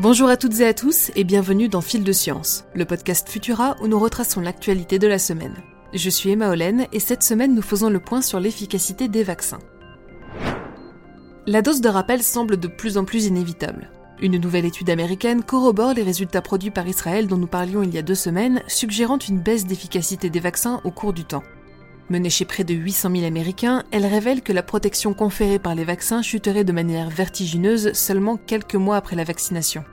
Bonjour à toutes et à tous et bienvenue dans Fil de Science, le podcast Futura où nous retraçons l'actualité de la semaine. Je suis Emma Hollen et cette semaine nous faisons le point sur l'efficacité des vaccins. La dose de rappel semble de plus en plus inévitable. Une nouvelle étude américaine corrobore les résultats produits par Israël dont nous parlions il y a deux semaines, suggérant une baisse d'efficacité des vaccins au cours du temps. Menée chez près de 800 000 Américains, elle révèle que la protection conférée par les vaccins chuterait de manière vertigineuse seulement quelques mois après la vaccination.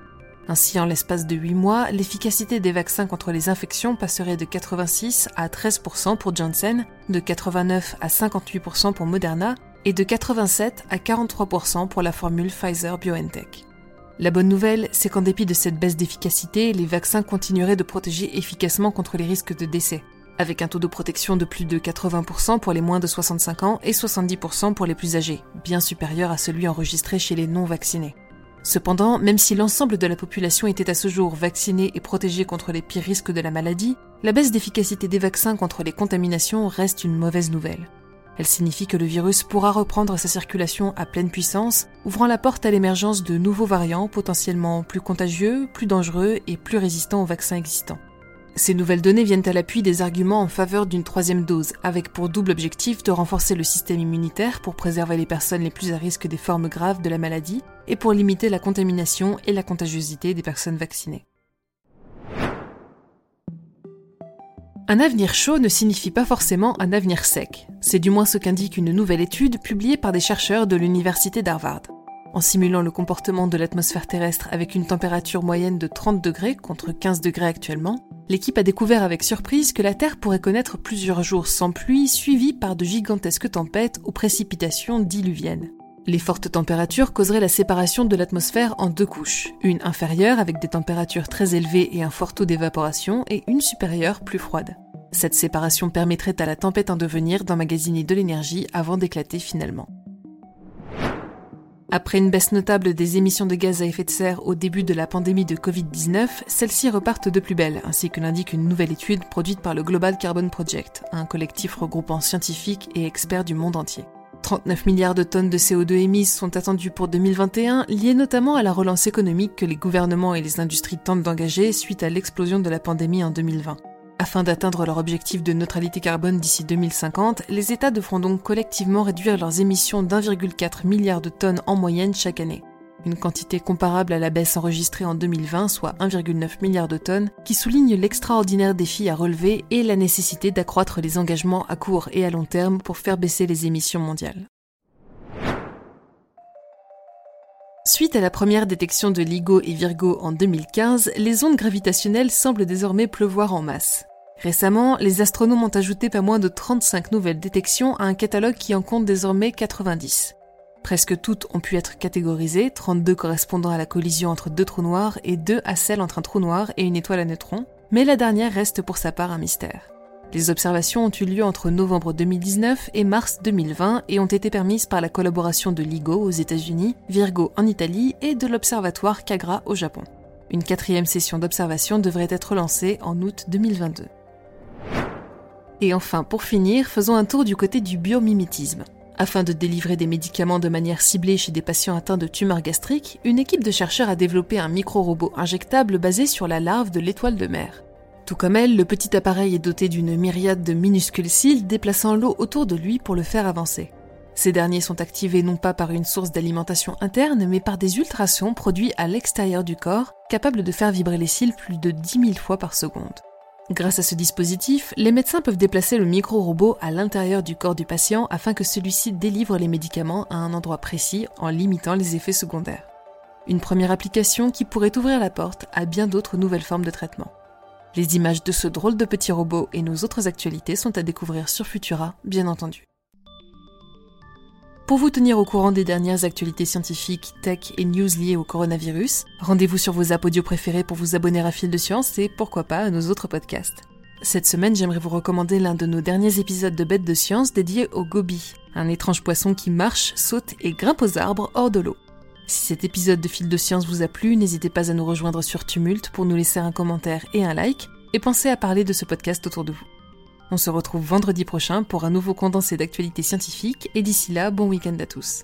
Ainsi, en l'espace de 8 mois, l'efficacité des vaccins contre les infections passerait de 86 à 13% pour Janssen, de 89 à 58% pour Moderna et de 87 à 43% pour la formule Pfizer BioNTech. La bonne nouvelle, c'est qu'en dépit de cette baisse d'efficacité, les vaccins continueraient de protéger efficacement contre les risques de décès, avec un taux de protection de plus de 80% pour les moins de 65 ans et 70% pour les plus âgés, bien supérieur à celui enregistré chez les non vaccinés. Cependant, même si l'ensemble de la population était à ce jour vaccinée et protégée contre les pires risques de la maladie, la baisse d'efficacité des vaccins contre les contaminations reste une mauvaise nouvelle. Elle signifie que le virus pourra reprendre sa circulation à pleine puissance, ouvrant la porte à l'émergence de nouveaux variants potentiellement plus contagieux, plus dangereux et plus résistants aux vaccins existants. Ces nouvelles données viennent à l'appui des arguments en faveur d'une troisième dose, avec pour double objectif de renforcer le système immunitaire pour préserver les personnes les plus à risque des formes graves de la maladie et pour limiter la contamination et la contagiosité des personnes vaccinées. Un avenir chaud ne signifie pas forcément un avenir sec. C'est du moins ce qu'indique une nouvelle étude publiée par des chercheurs de l'université d'Harvard. En simulant le comportement de l'atmosphère terrestre avec une température moyenne de 30 degrés contre 15 degrés actuellement, l'équipe a découvert avec surprise que la Terre pourrait connaître plusieurs jours sans pluie suivis par de gigantesques tempêtes aux précipitations diluviennes. Les fortes températures causeraient la séparation de l'atmosphère en deux couches, une inférieure avec des températures très élevées et un fort taux d'évaporation, et une supérieure plus froide. Cette séparation permettrait à la tempête en devenir d'emmagasiner de l'énergie avant d'éclater finalement. Après une baisse notable des émissions de gaz à effet de serre au début de la pandémie de Covid-19, celles-ci repartent de plus belle, ainsi que l'indique une nouvelle étude produite par le Global Carbon Project, un collectif regroupant scientifiques et experts du monde entier. 39 milliards de tonnes de CO2 émises sont attendues pour 2021, liées notamment à la relance économique que les gouvernements et les industries tentent d'engager suite à l'explosion de la pandémie en 2020. Afin d'atteindre leur objectif de neutralité carbone d'ici 2050, les États devront donc collectivement réduire leurs émissions d'1,4 milliard de tonnes en moyenne chaque année une quantité comparable à la baisse enregistrée en 2020, soit 1,9 milliard de tonnes, qui souligne l'extraordinaire défi à relever et la nécessité d'accroître les engagements à court et à long terme pour faire baisser les émissions mondiales. Suite à la première détection de LIGO et Virgo en 2015, les ondes gravitationnelles semblent désormais pleuvoir en masse. Récemment, les astronomes ont ajouté pas moins de 35 nouvelles détections à un catalogue qui en compte désormais 90. Presque toutes ont pu être catégorisées, 32 correspondant à la collision entre deux trous noirs et 2 à celle entre un trou noir et une étoile à neutrons, mais la dernière reste pour sa part un mystère. Les observations ont eu lieu entre novembre 2019 et mars 2020 et ont été permises par la collaboration de LIGO aux États-Unis, Virgo en Italie et de l'observatoire Kagra au Japon. Une quatrième session d'observation devrait être lancée en août 2022. Et enfin, pour finir, faisons un tour du côté du biomimétisme. Afin de délivrer des médicaments de manière ciblée chez des patients atteints de tumeurs gastriques, une équipe de chercheurs a développé un micro-robot injectable basé sur la larve de l'étoile de mer. Tout comme elle, le petit appareil est doté d'une myriade de minuscules cils déplaçant l'eau autour de lui pour le faire avancer. Ces derniers sont activés non pas par une source d'alimentation interne, mais par des ultrasons produits à l'extérieur du corps, capables de faire vibrer les cils plus de 10 000 fois par seconde. Grâce à ce dispositif, les médecins peuvent déplacer le micro-robot à l'intérieur du corps du patient afin que celui-ci délivre les médicaments à un endroit précis en limitant les effets secondaires. Une première application qui pourrait ouvrir la porte à bien d'autres nouvelles formes de traitement. Les images de ce drôle de petit robot et nos autres actualités sont à découvrir sur Futura, bien entendu. Pour vous tenir au courant des dernières actualités scientifiques, tech et news liées au coronavirus, rendez-vous sur vos audio préférés pour vous abonner à Fil de Science et pourquoi pas à nos autres podcasts. Cette semaine, j'aimerais vous recommander l'un de nos derniers épisodes de Bêtes de Science dédié au gobi, un étrange poisson qui marche, saute et grimpe aux arbres hors de l'eau. Si cet épisode de Fil de Science vous a plu, n'hésitez pas à nous rejoindre sur Tumult pour nous laisser un commentaire et un like, et pensez à parler de ce podcast autour de vous. On se retrouve vendredi prochain pour un nouveau condensé d'actualités scientifiques et d'ici là, bon week-end à tous.